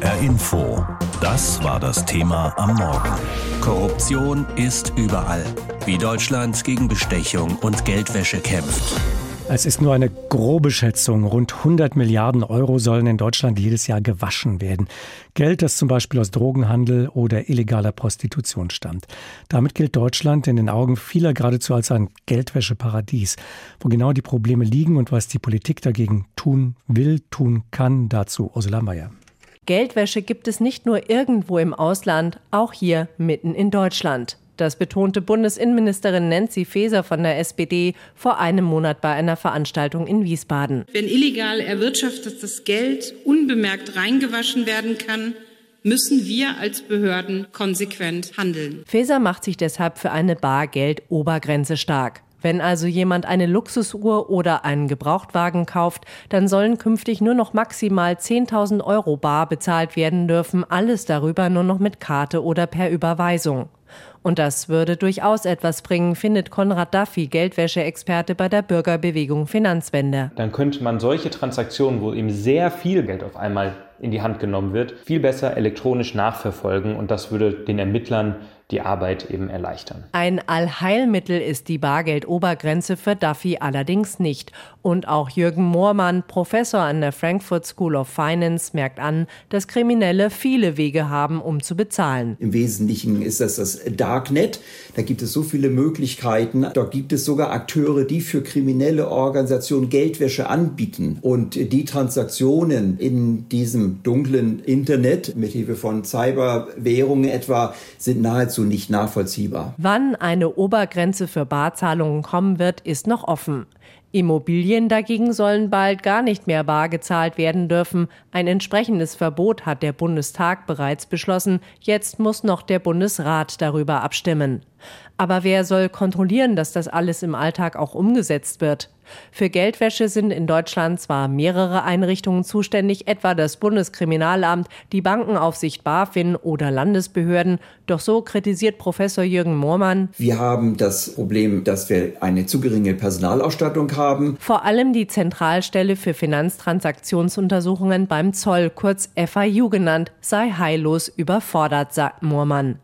HR Info. Das war das Thema am Morgen. Korruption ist überall. Wie Deutschland gegen Bestechung und Geldwäsche kämpft. Es ist nur eine grobe Schätzung. Rund 100 Milliarden Euro sollen in Deutschland jedes Jahr gewaschen werden. Geld, das zum Beispiel aus Drogenhandel oder illegaler Prostitution stammt. Damit gilt Deutschland in den Augen vieler geradezu als ein Geldwäscheparadies. Wo genau die Probleme liegen und was die Politik dagegen tun will, tun kann, dazu Ursula Mayer. Geldwäsche gibt es nicht nur irgendwo im Ausland, auch hier mitten in Deutschland. Das betonte Bundesinnenministerin Nancy Faeser von der SPD vor einem Monat bei einer Veranstaltung in Wiesbaden. Wenn illegal erwirtschaftetes Geld unbemerkt reingewaschen werden kann, müssen wir als Behörden konsequent handeln. Faeser macht sich deshalb für eine Bargeld-Obergrenze stark. Wenn also jemand eine Luxusuhr oder einen Gebrauchtwagen kauft, dann sollen künftig nur noch maximal 10.000 Euro bar bezahlt werden dürfen, alles darüber nur noch mit Karte oder per Überweisung. Und das würde durchaus etwas bringen, findet Konrad Duffy, Geldwäscheexperte bei der Bürgerbewegung Finanzwende. Dann könnte man solche Transaktionen, wo eben sehr viel Geld auf einmal in die Hand genommen wird, viel besser elektronisch nachverfolgen und das würde den Ermittlern die Arbeit eben erleichtern. Ein Allheilmittel ist die Bargeldobergrenze für Duffy allerdings nicht. Und auch Jürgen Moormann, Professor an der Frankfurt School of Finance, merkt an, dass Kriminelle viele Wege haben, um zu bezahlen. Im Wesentlichen ist das das Darknet. Da gibt es so viele Möglichkeiten. Dort gibt es sogar Akteure, die für kriminelle Organisationen Geldwäsche anbieten. Und die Transaktionen in diesem dunklen Internet mit Hilfe von Cyberwährungen etwa sind nahezu nahezu nicht nachvollziehbar. Wann eine Obergrenze für Barzahlungen kommen wird, ist noch offen. Immobilien dagegen sollen bald gar nicht mehr bar gezahlt werden dürfen. Ein entsprechendes Verbot hat der Bundestag bereits beschlossen. Jetzt muss noch der Bundesrat darüber abstimmen. Aber wer soll kontrollieren, dass das alles im Alltag auch umgesetzt wird? Für Geldwäsche sind in Deutschland zwar mehrere Einrichtungen zuständig, etwa das Bundeskriminalamt, die Bankenaufsicht BaFin oder Landesbehörden. Doch so kritisiert Professor Jürgen Moormann. Wir haben das Problem, dass wir eine zu geringe Personalausstattung haben. Vor allem die Zentralstelle für Finanztransaktionsuntersuchungen beim Zoll, kurz FIU genannt, sei heillos überfordert, sagt Moormann.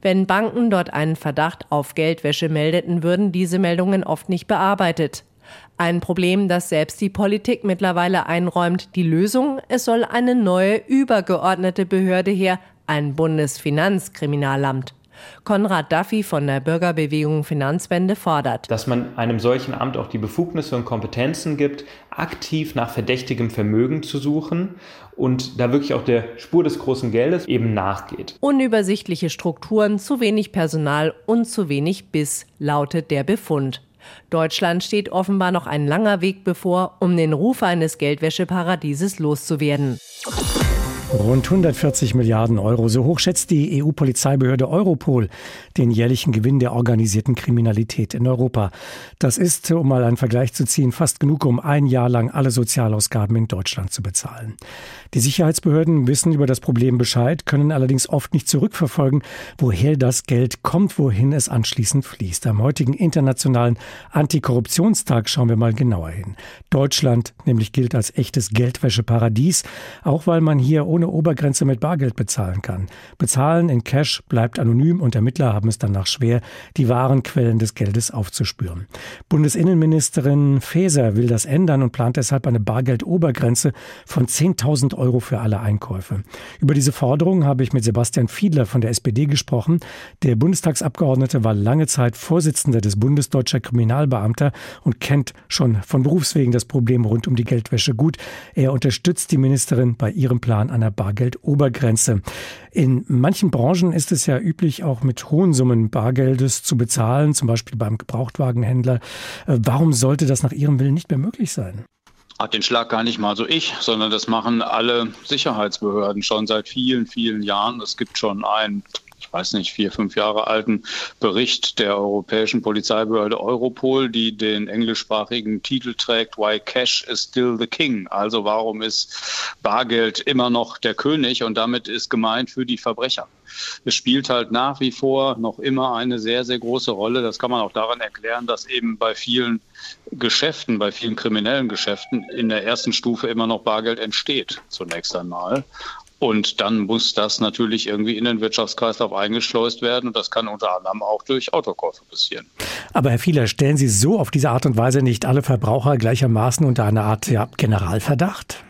Wenn Banken dort einen Verdacht auf Geldwäsche meldeten, würden diese Meldungen oft nicht bearbeitet. Ein Problem, das selbst die Politik mittlerweile einräumt. Die Lösung, es soll eine neue übergeordnete Behörde her, ein Bundesfinanzkriminalamt. Konrad Duffy von der Bürgerbewegung Finanzwende fordert. Dass man einem solchen Amt auch die Befugnisse und Kompetenzen gibt, aktiv nach verdächtigem Vermögen zu suchen und da wirklich auch der Spur des großen Geldes eben nachgeht. Unübersichtliche Strukturen, zu wenig Personal und zu wenig Biss, lautet der Befund. Deutschland steht offenbar noch ein langer Weg bevor, um den Ruf eines Geldwäscheparadieses loszuwerden. Rund 140 Milliarden Euro. So hoch schätzt die EU-Polizeibehörde Europol den jährlichen Gewinn der organisierten Kriminalität in Europa. Das ist, um mal einen Vergleich zu ziehen, fast genug, um ein Jahr lang alle Sozialausgaben in Deutschland zu bezahlen. Die Sicherheitsbehörden wissen über das Problem Bescheid, können allerdings oft nicht zurückverfolgen, woher das Geld kommt, wohin es anschließend fließt. Am heutigen internationalen Antikorruptionstag schauen wir mal genauer hin. Deutschland nämlich gilt als echtes Geldwäscheparadies, auch weil man hier ohne Obergrenze mit Bargeld bezahlen kann. Bezahlen in Cash bleibt anonym und Ermittler haben es danach schwer, die wahren Quellen des Geldes aufzuspüren. Bundesinnenministerin Faeser will das ändern und plant deshalb eine Bargeldobergrenze von 10.000 Euro für alle Einkäufe. Über diese Forderung habe ich mit Sebastian Fiedler von der SPD gesprochen. Der Bundestagsabgeordnete war lange Zeit Vorsitzender des Bundesdeutscher Kriminalbeamter und kennt schon von Berufswegen das Problem rund um die Geldwäsche gut. Er unterstützt die Ministerin bei ihrem Plan einer Bargeldobergrenze. In manchen Branchen ist es ja üblich, auch mit hohen Summen Bargeldes zu bezahlen, zum Beispiel beim Gebrauchtwagenhändler. Äh, warum sollte das nach Ihrem Willen nicht mehr möglich sein? Hat den Schlag gar nicht mal so ich, sondern das machen alle Sicherheitsbehörden schon seit vielen, vielen Jahren. Es gibt schon ein ich weiß nicht, vier, fünf Jahre alten Bericht der europäischen Polizeibehörde Europol, die den englischsprachigen Titel trägt, Why Cash is Still the King. Also warum ist Bargeld immer noch der König und damit ist gemeint für die Verbrecher. Es spielt halt nach wie vor noch immer eine sehr, sehr große Rolle. Das kann man auch daran erklären, dass eben bei vielen Geschäften, bei vielen kriminellen Geschäften in der ersten Stufe immer noch Bargeld entsteht, zunächst einmal. Und dann muss das natürlich irgendwie in den Wirtschaftskreislauf eingeschleust werden. Und das kann unter anderem auch durch Autokäufe passieren. Aber Herr Fieler, stellen Sie so auf diese Art und Weise nicht alle Verbraucher gleichermaßen unter eine Art ja, Generalverdacht?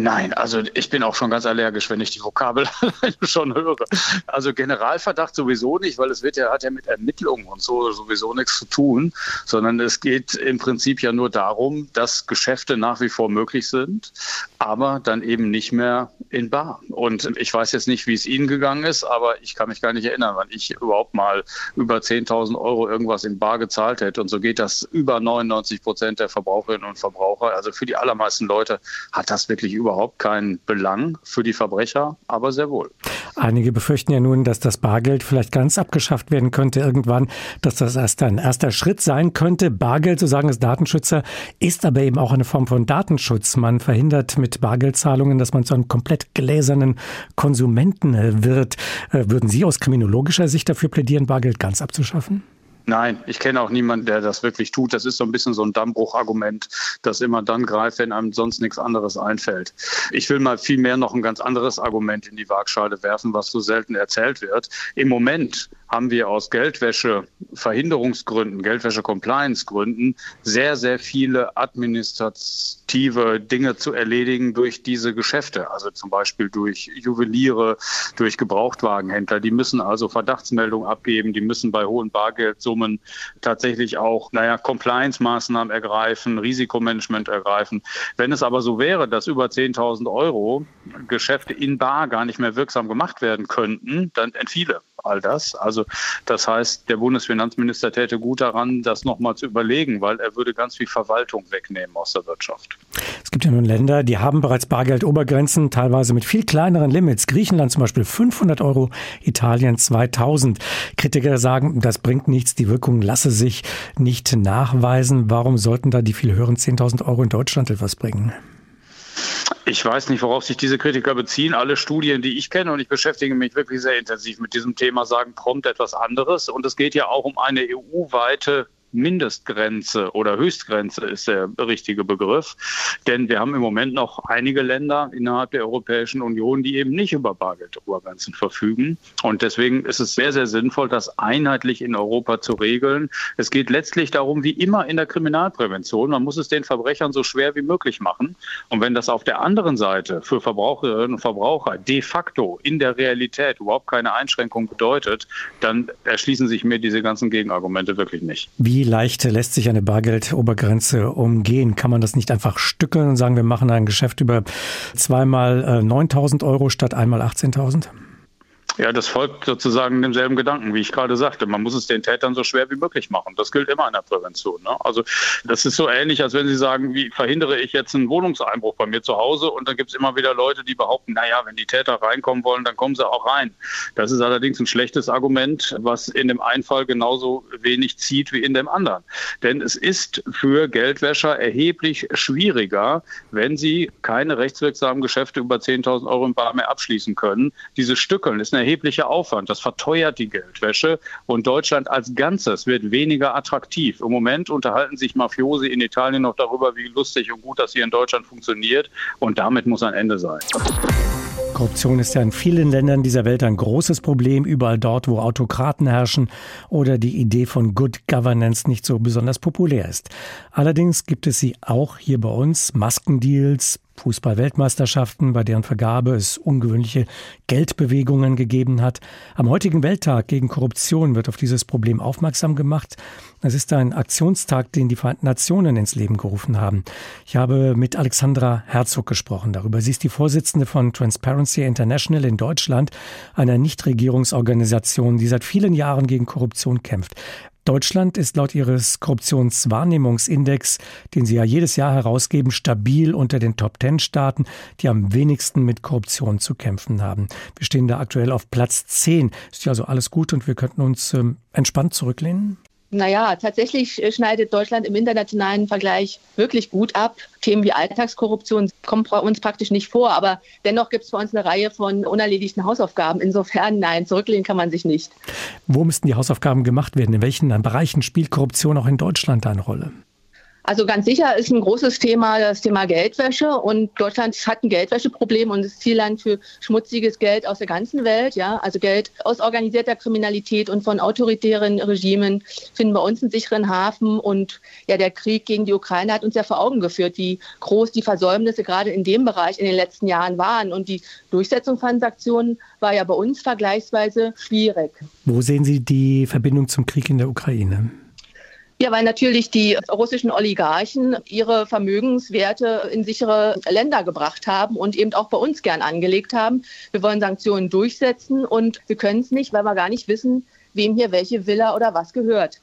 Nein, also ich bin auch schon ganz allergisch, wenn ich die Vokabel schon höre. Also Generalverdacht sowieso nicht, weil es wird ja, hat ja mit Ermittlungen und so sowieso nichts zu tun, sondern es geht im Prinzip ja nur darum, dass Geschäfte nach wie vor möglich sind, aber dann eben nicht mehr in Bar. Und ich weiß jetzt nicht, wie es Ihnen gegangen ist, aber ich kann mich gar nicht erinnern, wann ich überhaupt mal über 10.000 Euro irgendwas in Bar gezahlt hätte. Und so geht das über 99 Prozent der Verbraucherinnen und Verbraucher. Also für die allermeisten Leute hat das wirklich über überhaupt keinen Belang für die Verbrecher, aber sehr wohl. Einige befürchten ja nun, dass das Bargeld vielleicht ganz abgeschafft werden könnte irgendwann, dass das erst ein erster Schritt sein könnte. Bargeld, so sagen es Datenschützer, ist aber eben auch eine Form von Datenschutz. Man verhindert mit Bargeldzahlungen, dass man zu einem komplett gläsernen Konsumenten wird. Äh, würden Sie aus kriminologischer Sicht dafür plädieren, Bargeld ganz abzuschaffen? Nein, ich kenne auch niemanden, der das wirklich tut. Das ist so ein bisschen so ein Dammbruchargument, das immer dann greift, wenn einem sonst nichts anderes einfällt. Ich will mal vielmehr noch ein ganz anderes Argument in die Waagschale werfen, was so selten erzählt wird. Im Moment haben wir aus Geldwäsche-Verhinderungsgründen, Geldwäsche-Compliance-Gründen sehr, sehr viele administrative Dinge zu erledigen durch diese Geschäfte. Also zum Beispiel durch Juweliere, durch Gebrauchtwagenhändler. Die müssen also Verdachtsmeldungen abgeben, die müssen bei hohen Bargeldsummen tatsächlich auch, naja, Compliance-Maßnahmen ergreifen, Risikomanagement ergreifen. Wenn es aber so wäre, dass über 10.000 Euro Geschäfte in Bar gar nicht mehr wirksam gemacht werden könnten, dann entfiele all das. Also das heißt, der Bundesfinanzminister täte gut daran, das nochmal zu überlegen, weil er würde ganz viel Verwaltung wegnehmen aus der Wirtschaft. Es gibt ja nun Länder, die haben bereits Bargeldobergrenzen, teilweise mit viel kleineren Limits. Griechenland zum Beispiel 500 Euro, Italien 2000. Kritiker sagen, das bringt nichts, die Wirkung lasse sich nicht nachweisen. Warum sollten da die viel höheren 10.000 Euro in Deutschland etwas bringen? Ich weiß nicht, worauf sich diese Kritiker beziehen. Alle Studien, die ich kenne, und ich beschäftige mich wirklich sehr intensiv mit diesem Thema, sagen prompt etwas anderes. Und es geht ja auch um eine EU-weite Mindestgrenze oder Höchstgrenze ist der richtige Begriff. Denn wir haben im Moment noch einige Länder innerhalb der Europäischen Union, die eben nicht über Bargeldobergrenzen verfügen. Und deswegen ist es sehr, sehr sinnvoll, das einheitlich in Europa zu regeln. Es geht letztlich darum, wie immer in der Kriminalprävention, man muss es den Verbrechern so schwer wie möglich machen. Und wenn das auf der anderen Seite für Verbraucherinnen und Verbraucher de facto in der Realität überhaupt keine Einschränkung bedeutet, dann erschließen sich mir diese ganzen Gegenargumente wirklich nicht. Wie leicht lässt sich eine Bargeldobergrenze umgehen? Kann man das nicht einfach stückeln und sagen, wir machen ein Geschäft über zweimal 9.000 äh, Euro statt einmal 18.000? Ja, das folgt sozusagen demselben Gedanken, wie ich gerade sagte. Man muss es den Tätern so schwer wie möglich machen. Das gilt immer in der Prävention. Ne? Also das ist so ähnlich, als wenn Sie sagen, wie verhindere ich jetzt einen Wohnungseinbruch bei mir zu Hause und dann gibt es immer wieder Leute, die behaupten, naja, wenn die Täter reinkommen wollen, dann kommen sie auch rein. Das ist allerdings ein schlechtes Argument, was in dem einen Fall genauso wenig zieht wie in dem anderen. Denn es ist für Geldwäscher erheblich schwieriger, wenn sie keine rechtswirksamen Geschäfte über 10.000 Euro im Bar mehr abschließen können. Dieses Stückeln ist eine erheblicher Aufwand. Das verteuert die Geldwäsche und Deutschland als Ganzes wird weniger attraktiv. Im Moment unterhalten sich Mafiosi in Italien noch darüber, wie lustig und gut das hier in Deutschland funktioniert und damit muss ein Ende sein. Korruption ist ja in vielen Ländern dieser Welt ein großes Problem, überall dort, wo Autokraten herrschen oder die Idee von Good Governance nicht so besonders populär ist. Allerdings gibt es sie auch hier bei uns, Maskendeals, Fußball-Weltmeisterschaften, bei deren Vergabe es ungewöhnliche Geldbewegungen gegeben hat. Am heutigen Welttag gegen Korruption wird auf dieses Problem aufmerksam gemacht. Es ist ein Aktionstag, den die Vereinten Nationen ins Leben gerufen haben. Ich habe mit Alexandra Herzog gesprochen darüber. Sie ist die Vorsitzende von Transparency International in Deutschland, einer Nichtregierungsorganisation, die seit vielen Jahren gegen Korruption kämpft. Deutschland ist laut ihres Korruptionswahrnehmungsindex, den sie ja jedes Jahr herausgeben, stabil unter den Top-Ten-Staaten, die am wenigsten mit Korruption zu kämpfen haben. Wir stehen da aktuell auf Platz 10. Ist ja also alles gut und wir könnten uns ähm, entspannt zurücklehnen? Naja, tatsächlich äh, schneidet Deutschland im internationalen Vergleich wirklich gut ab. Themen wie Alltagskorruption kommen bei uns praktisch nicht vor, aber dennoch gibt es bei uns eine Reihe von unerledigten Hausaufgaben. Insofern, nein, zurücklehnen kann man sich nicht. Wo müssten die Hausaufgaben gemacht werden? In welchen Bereichen spielt Korruption auch in Deutschland eine Rolle? Also ganz sicher ist ein großes Thema das Thema Geldwäsche und Deutschland hat ein Geldwäscheproblem und ist Zielland für schmutziges Geld aus der ganzen Welt. Ja, also Geld aus organisierter Kriminalität und von autoritären Regimen finden bei uns einen sicheren Hafen und ja, der Krieg gegen die Ukraine hat uns ja vor Augen geführt, wie groß die Versäumnisse gerade in dem Bereich in den letzten Jahren waren und die Durchsetzung von Sanktionen war ja bei uns vergleichsweise schwierig. Wo sehen Sie die Verbindung zum Krieg in der Ukraine? Ja, weil natürlich die russischen Oligarchen ihre Vermögenswerte in sichere Länder gebracht haben und eben auch bei uns gern angelegt haben. Wir wollen Sanktionen durchsetzen und wir können es nicht, weil wir gar nicht wissen, wem hier welche Villa oder was gehört.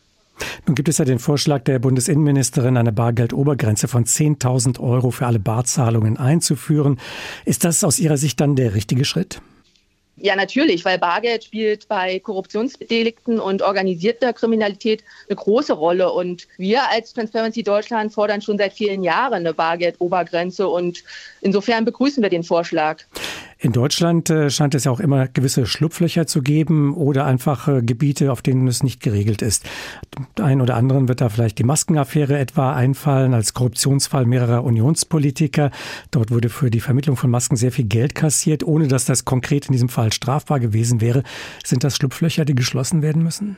Nun gibt es ja den Vorschlag der Bundesinnenministerin, eine Bargeldobergrenze von 10.000 Euro für alle Barzahlungen einzuführen. Ist das aus Ihrer Sicht dann der richtige Schritt? Ja, natürlich, weil Bargeld spielt bei Korruptionsdelikten und organisierter Kriminalität eine große Rolle. Und wir als Transparency Deutschland fordern schon seit vielen Jahren eine Bargeldobergrenze. Und insofern begrüßen wir den Vorschlag. In Deutschland äh, scheint es ja auch immer gewisse Schlupflöcher zu geben oder einfach Gebiete, auf denen es nicht geregelt ist. Ein oder anderen wird da vielleicht die Maskenaffäre etwa einfallen als Korruptionsfall mehrerer Unionspolitiker. Dort wurde für die Vermittlung von Masken sehr viel Geld kassiert, ohne dass das konkret in diesem Fall strafbar gewesen wäre. Sind das Schlupflöcher, die geschlossen werden müssen?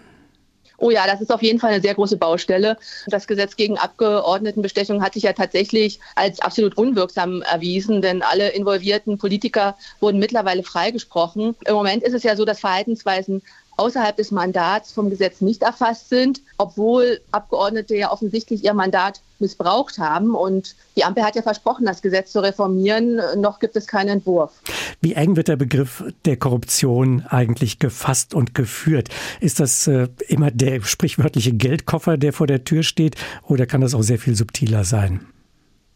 Oh ja, das ist auf jeden Fall eine sehr große Baustelle. Das Gesetz gegen Abgeordnetenbestechung hat sich ja tatsächlich als absolut unwirksam erwiesen, denn alle involvierten Politiker wurden mittlerweile freigesprochen. Im Moment ist es ja so, dass Verhaltensweisen außerhalb des Mandats vom Gesetz nicht erfasst sind, obwohl Abgeordnete ja offensichtlich ihr Mandat missbraucht haben. Und die Ampel hat ja versprochen, das Gesetz zu reformieren. Noch gibt es keinen Entwurf. Wie eng wird der Begriff der Korruption eigentlich gefasst und geführt? Ist das äh, immer der sprichwörtliche Geldkoffer, der vor der Tür steht, oder kann das auch sehr viel subtiler sein?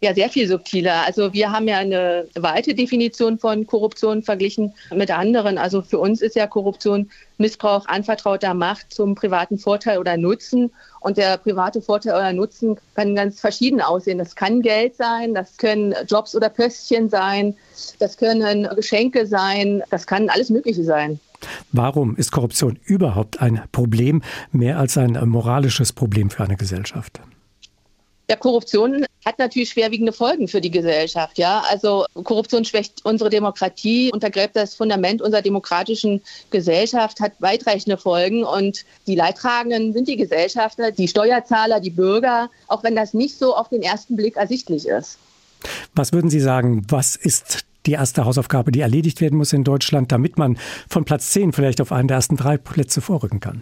Ja, sehr viel subtiler. Also wir haben ja eine weite Definition von Korruption verglichen mit anderen. Also für uns ist ja Korruption Missbrauch anvertrauter Macht zum privaten Vorteil oder Nutzen. Und der private Vorteil oder Nutzen kann ganz verschieden aussehen. Das kann Geld sein, das können Jobs oder Pöstchen sein, das können Geschenke sein, das kann alles Mögliche sein. Warum ist Korruption überhaupt ein Problem, mehr als ein moralisches Problem für eine Gesellschaft? Ja, Korruption hat natürlich schwerwiegende Folgen für die Gesellschaft. Ja, also Korruption schwächt unsere Demokratie, untergräbt das Fundament unserer demokratischen Gesellschaft, hat weitreichende Folgen und die Leidtragenden sind die Gesellschafter, die Steuerzahler, die Bürger, auch wenn das nicht so auf den ersten Blick ersichtlich ist. Was würden Sie sagen, was ist die erste Hausaufgabe, die erledigt werden muss in Deutschland, damit man von Platz 10 vielleicht auf einen der ersten drei Plätze vorrücken kann?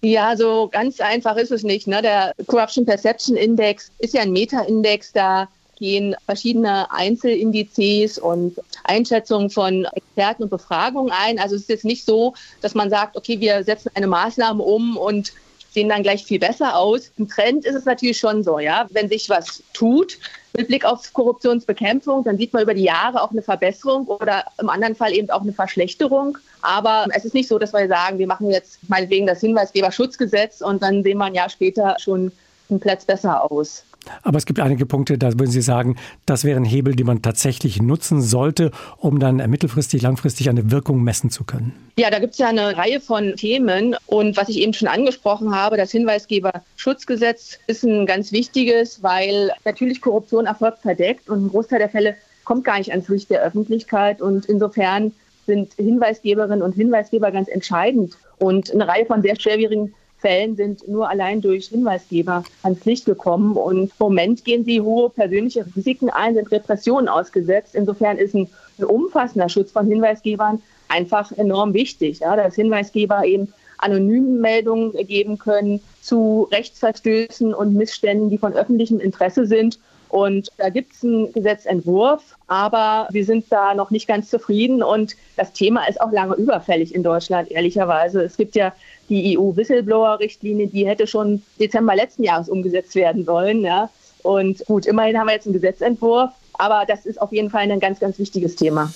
Ja, so ganz einfach ist es nicht. Ne? Der Corruption Perception Index ist ja ein Meta-Index, da gehen verschiedene Einzelindizes und Einschätzungen von Experten und Befragungen ein. Also es ist jetzt nicht so, dass man sagt, okay, wir setzen eine Maßnahme um und sehen dann gleich viel besser aus. Im Trend ist es natürlich schon so, ja, wenn sich was tut mit Blick auf Korruptionsbekämpfung, dann sieht man über die Jahre auch eine Verbesserung oder im anderen Fall eben auch eine Verschlechterung. Aber es ist nicht so, dass wir sagen, wir machen jetzt meinetwegen das Hinweisgeberschutzgesetz und dann sehen wir ein Jahr später schon einen Platz besser aus. Aber es gibt einige Punkte, da würden Sie sagen, das wären Hebel, die man tatsächlich nutzen sollte, um dann mittelfristig, langfristig eine Wirkung messen zu können. Ja, da gibt es ja eine Reihe von Themen. Und was ich eben schon angesprochen habe, das Hinweisgeberschutzgesetz ist ein ganz wichtiges, weil natürlich Korruption erfolgt verdeckt und ein Großteil der Fälle kommt gar nicht ans Licht der Öffentlichkeit. Und insofern sind Hinweisgeberinnen und Hinweisgeber ganz entscheidend. Und eine Reihe von sehr schwerwiegenden Fällen sind nur allein durch Hinweisgeber ans Licht gekommen. Und im Moment gehen sie hohe persönliche Risiken ein, sind Repressionen ausgesetzt. Insofern ist ein, ein umfassender Schutz von Hinweisgebern einfach enorm wichtig, ja, dass Hinweisgeber eben anonyme Meldungen geben können zu Rechtsverstößen und Missständen, die von öffentlichem Interesse sind. Und da gibt es einen Gesetzentwurf, aber wir sind da noch nicht ganz zufrieden. Und das Thema ist auch lange überfällig in Deutschland, ehrlicherweise. Es gibt ja die EU-Whistleblower-Richtlinie, die hätte schon Dezember letzten Jahres umgesetzt werden sollen. Ja. Und gut, immerhin haben wir jetzt einen Gesetzentwurf, aber das ist auf jeden Fall ein ganz, ganz wichtiges Thema.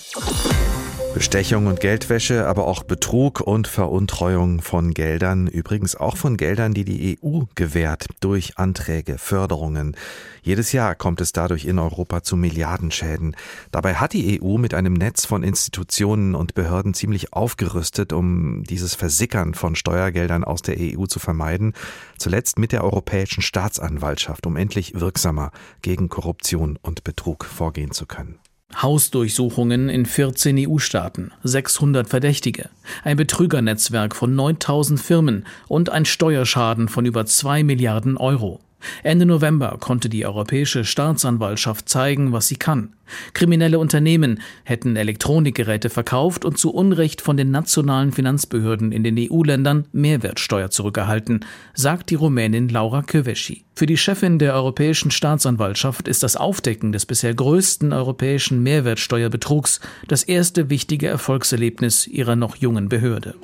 Bestechung und Geldwäsche, aber auch Betrug und Veruntreuung von Geldern, übrigens auch von Geldern, die die EU gewährt durch Anträge, Förderungen. Jedes Jahr kommt es dadurch in Europa zu Milliardenschäden. Dabei hat die EU mit einem Netz von Institutionen und Behörden ziemlich aufgerüstet, um dieses Versickern von Steuergeldern aus der EU zu vermeiden. Zuletzt mit der Europäischen Staatsanwaltschaft, um endlich wirksamer gegen Korruption und Betrug vorgehen zu können. Hausdurchsuchungen in 14 EU-Staaten, 600 Verdächtige, ein Betrügernetzwerk von 9000 Firmen und ein Steuerschaden von über 2 Milliarden Euro. Ende November konnte die Europäische Staatsanwaltschaft zeigen, was sie kann. Kriminelle Unternehmen hätten Elektronikgeräte verkauft und zu Unrecht von den nationalen Finanzbehörden in den EU-Ländern Mehrwertsteuer zurückerhalten, sagt die Rumänin Laura Köveschi. Für die Chefin der Europäischen Staatsanwaltschaft ist das Aufdecken des bisher größten europäischen Mehrwertsteuerbetrugs das erste wichtige Erfolgserlebnis ihrer noch jungen Behörde.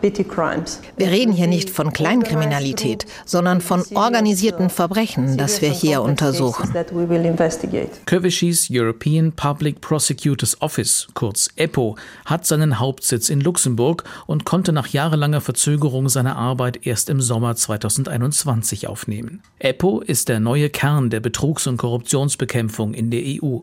Wir reden hier nicht von Kleinkriminalität, sondern von organisierten Verbrechen, das wir hier untersuchen. Köveschis European Public Prosecutors Office, kurz EPO, hat seinen Hauptsitz in Luxemburg und konnte nach jahrelanger Verzögerung seine Arbeit erst im Sommer 2021 aufnehmen. EPO ist der neue Kern der Betrugs- und Korruptionsbekämpfung in der EU.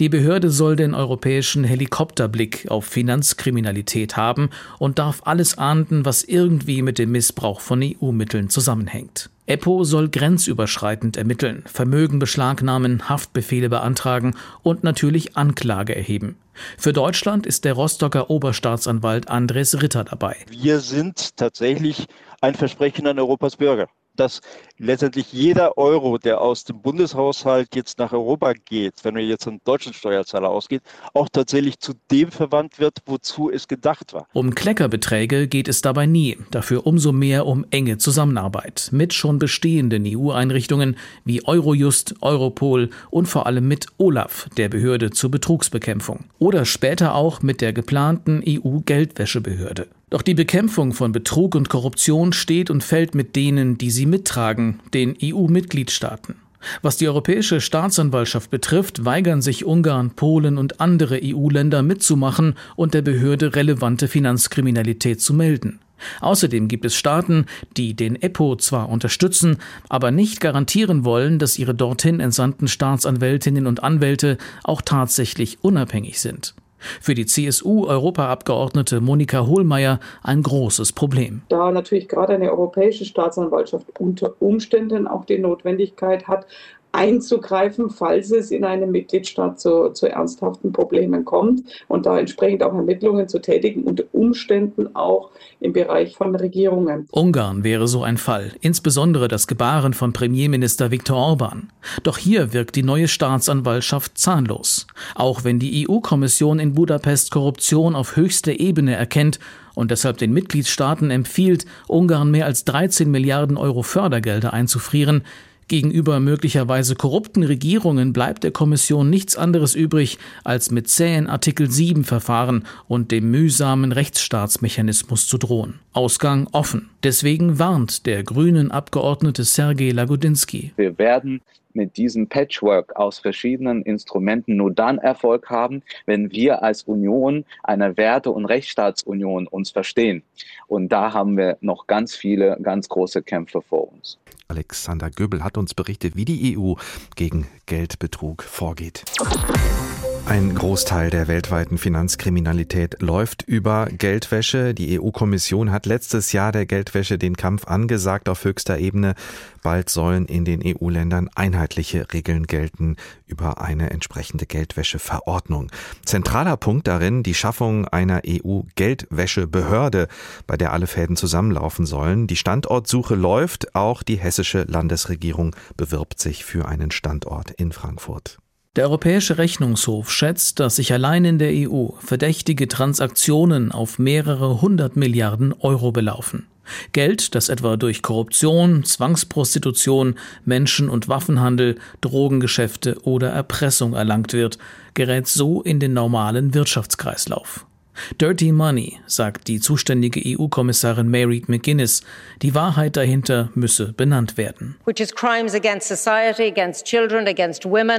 Die Behörde soll den europäischen Helikopterblick auf Finanzkriminalität haben und darf alles ahnden, was irgendwie mit dem Missbrauch von EU-Mitteln zusammenhängt. EPO soll grenzüberschreitend ermitteln, Vermögen beschlagnahmen, Haftbefehle beantragen und natürlich Anklage erheben. Für Deutschland ist der Rostocker Oberstaatsanwalt Andres Ritter dabei. Wir sind tatsächlich ein Versprechen an Europas Bürger dass letztendlich jeder Euro, der aus dem Bundeshaushalt jetzt nach Europa geht, wenn wir jetzt einen deutschen Steuerzahler ausgeht, auch tatsächlich zu dem verwandt wird, wozu es gedacht war. Um Kleckerbeträge geht es dabei nie, dafür umso mehr um enge Zusammenarbeit mit schon bestehenden EU-Einrichtungen wie Eurojust, Europol und vor allem mit OLAF, der Behörde zur Betrugsbekämpfung. Oder später auch mit der geplanten EU-Geldwäschebehörde. Doch die Bekämpfung von Betrug und Korruption steht und fällt mit denen, die sie mittragen, den EU-Mitgliedstaaten. Was die Europäische Staatsanwaltschaft betrifft, weigern sich Ungarn, Polen und andere EU-Länder mitzumachen und der Behörde relevante Finanzkriminalität zu melden. Außerdem gibt es Staaten, die den EPO zwar unterstützen, aber nicht garantieren wollen, dass ihre dorthin entsandten Staatsanwältinnen und Anwälte auch tatsächlich unabhängig sind. Für die CSU-Europaabgeordnete Monika Hohlmeier ein großes Problem. Da natürlich gerade eine europäische Staatsanwaltschaft unter Umständen auch die Notwendigkeit hat, einzugreifen, falls es in einem Mitgliedstaat zu, zu ernsthaften Problemen kommt und da entsprechend auch Ermittlungen zu tätigen, unter Umständen auch im Bereich von Regierungen. Ungarn wäre so ein Fall, insbesondere das Gebaren von Premierminister Viktor Orban. Doch hier wirkt die neue Staatsanwaltschaft zahnlos. Auch wenn die EU-Kommission in Budapest Korruption auf höchster Ebene erkennt und deshalb den Mitgliedstaaten empfiehlt, Ungarn mehr als 13 Milliarden Euro Fördergelder einzufrieren, Gegenüber möglicherweise korrupten Regierungen bleibt der Kommission nichts anderes übrig, als mit zähen Artikel 7 Verfahren und dem mühsamen Rechtsstaatsmechanismus zu drohen. Ausgang offen. Deswegen warnt der grünen Abgeordnete Sergej Lagodinsky. Wir werden mit diesem Patchwork aus verschiedenen Instrumenten nur dann Erfolg haben, wenn wir als Union, einer Werte- und Rechtsstaatsunion, uns verstehen. Und da haben wir noch ganz viele, ganz große Kämpfe vor uns. Alexander Göbel hat uns berichtet, wie die EU gegen Geldbetrug vorgeht. Ein Großteil der weltweiten Finanzkriminalität läuft über Geldwäsche. Die EU-Kommission hat letztes Jahr der Geldwäsche den Kampf angesagt auf höchster Ebene. Bald sollen in den EU-Ländern einheitliche Regeln gelten über eine entsprechende Geldwäscheverordnung. Zentraler Punkt darin die Schaffung einer EU-Geldwäschebehörde, bei der alle Fäden zusammenlaufen sollen. Die Standortsuche läuft. Auch die hessische Landesregierung bewirbt sich für einen Standort in Frankfurt. Der Europäische Rechnungshof schätzt, dass sich allein in der EU verdächtige Transaktionen auf mehrere hundert Milliarden Euro belaufen. Geld, das etwa durch Korruption, Zwangsprostitution, Menschen- und Waffenhandel, Drogengeschäfte oder Erpressung erlangt wird, gerät so in den normalen Wirtschaftskreislauf. Dirty Money, sagt die zuständige EU-Kommissarin Mary McGuinness. Die Wahrheit dahinter müsse benannt werden.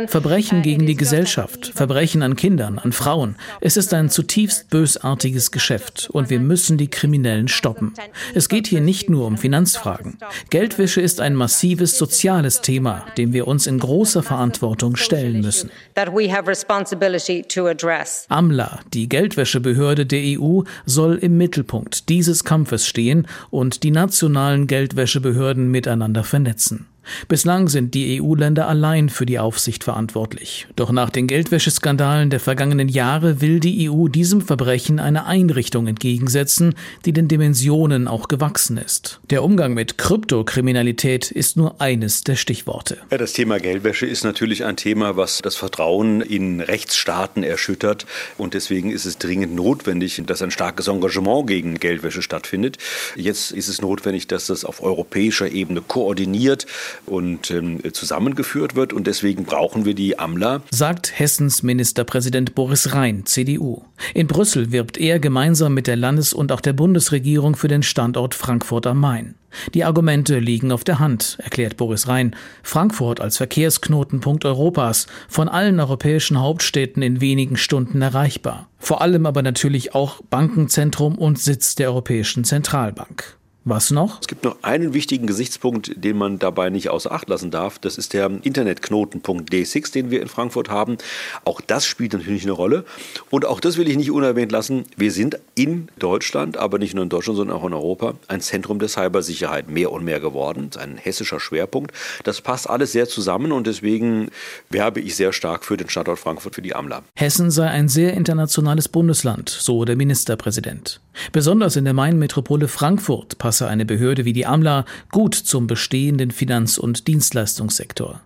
Verbrechen gegen die Gesellschaft, Verbrechen an Kindern, an Frauen. Es ist ein zutiefst bösartiges Geschäft und wir müssen die Kriminellen stoppen. Es geht hier nicht nur um Finanzfragen. Geldwäsche ist ein massives soziales Thema, dem wir uns in großer Verantwortung stellen müssen. AMLA, die Geldwäschebehörde der EU, soll im Mittelpunkt dieses Kampfes stehen und die nationalen Geldwäschebehörden miteinander vernetzen. Bislang sind die EU-Länder allein für die Aufsicht verantwortlich. Doch nach den Geldwäscheskandalen der vergangenen Jahre will die EU diesem Verbrechen eine Einrichtung entgegensetzen, die den Dimensionen auch gewachsen ist. Der Umgang mit Kryptokriminalität ist nur eines der Stichworte. Ja, das Thema Geldwäsche ist natürlich ein Thema, was das Vertrauen in Rechtsstaaten erschüttert. Und deswegen ist es dringend notwendig, dass ein starkes Engagement gegen Geldwäsche stattfindet. Jetzt ist es notwendig, dass das auf europäischer Ebene koordiniert und ähm, zusammengeführt wird. Und deswegen brauchen wir die AMLA. Sagt Hessens Ministerpräsident Boris Rhein, CDU. In Brüssel wirbt er gemeinsam mit der Landes- und auch der Bundesregierung für den Standort Frankfurt am Main. Die Argumente liegen auf der Hand, erklärt Boris Rhein. Frankfurt als Verkehrsknotenpunkt Europas, von allen europäischen Hauptstädten in wenigen Stunden erreichbar. Vor allem aber natürlich auch Bankenzentrum und Sitz der Europäischen Zentralbank. Was noch? Es gibt noch einen wichtigen Gesichtspunkt, den man dabei nicht außer Acht lassen darf. Das ist der Internetknotenpunkt D6, den wir in Frankfurt haben. Auch das spielt natürlich eine Rolle. Und auch das will ich nicht unerwähnt lassen. Wir sind in Deutschland, aber nicht nur in Deutschland, sondern auch in Europa, ein Zentrum der Cybersicherheit mehr und mehr geworden. Das ist ein hessischer Schwerpunkt. Das passt alles sehr zusammen und deswegen werbe ich sehr stark für den Standort Frankfurt, für die AMLA. Hessen sei ein sehr internationales Bundesland, so der Ministerpräsident. Besonders in der Main-Metropole Frankfurt passe eine Behörde wie die AMLA gut zum bestehenden Finanz- und Dienstleistungssektor.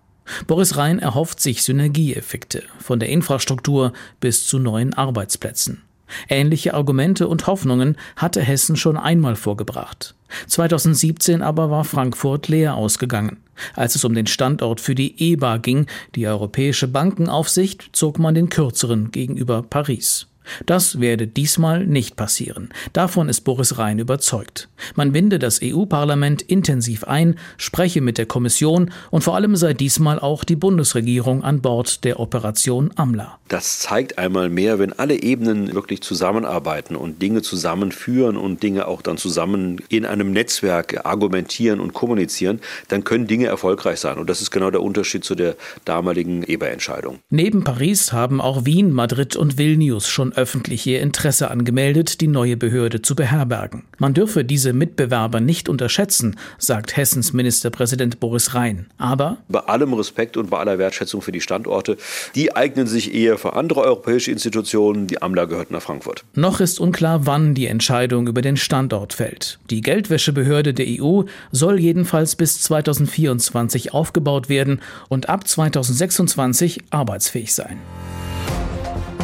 Boris Rhein erhofft sich Synergieeffekte von der Infrastruktur bis zu neuen Arbeitsplätzen. Ähnliche Argumente und Hoffnungen hatte Hessen schon einmal vorgebracht. 2017 aber war Frankfurt leer ausgegangen. Als es um den Standort für die EBA ging, die Europäische Bankenaufsicht, zog man den kürzeren gegenüber Paris. Das werde diesmal nicht passieren. Davon ist Boris Rhein überzeugt. Man binde das EU-Parlament intensiv ein, spreche mit der Kommission und vor allem sei diesmal auch die Bundesregierung an Bord der Operation AMLA. Das zeigt einmal mehr, wenn alle Ebenen wirklich zusammenarbeiten und Dinge zusammenführen und Dinge auch dann zusammen in einem Netzwerk argumentieren und kommunizieren, dann können Dinge erfolgreich sein. Und das ist genau der Unterschied zu der damaligen EBA-Entscheidung. Neben Paris haben auch Wien, Madrid und Vilnius schon öffentlich ihr Interesse angemeldet, die neue Behörde zu beherbergen. Man dürfe diese Mitbewerber nicht unterschätzen, sagt Hessens Ministerpräsident Boris Rhein. Aber bei allem Respekt und bei aller Wertschätzung für die Standorte, die eignen sich eher für andere europäische Institutionen. Die AMLA gehört nach Frankfurt. Noch ist unklar, wann die Entscheidung über den Standort fällt. Die Geldwäschebehörde der EU soll jedenfalls bis 2024 aufgebaut werden und ab 2026 arbeitsfähig sein.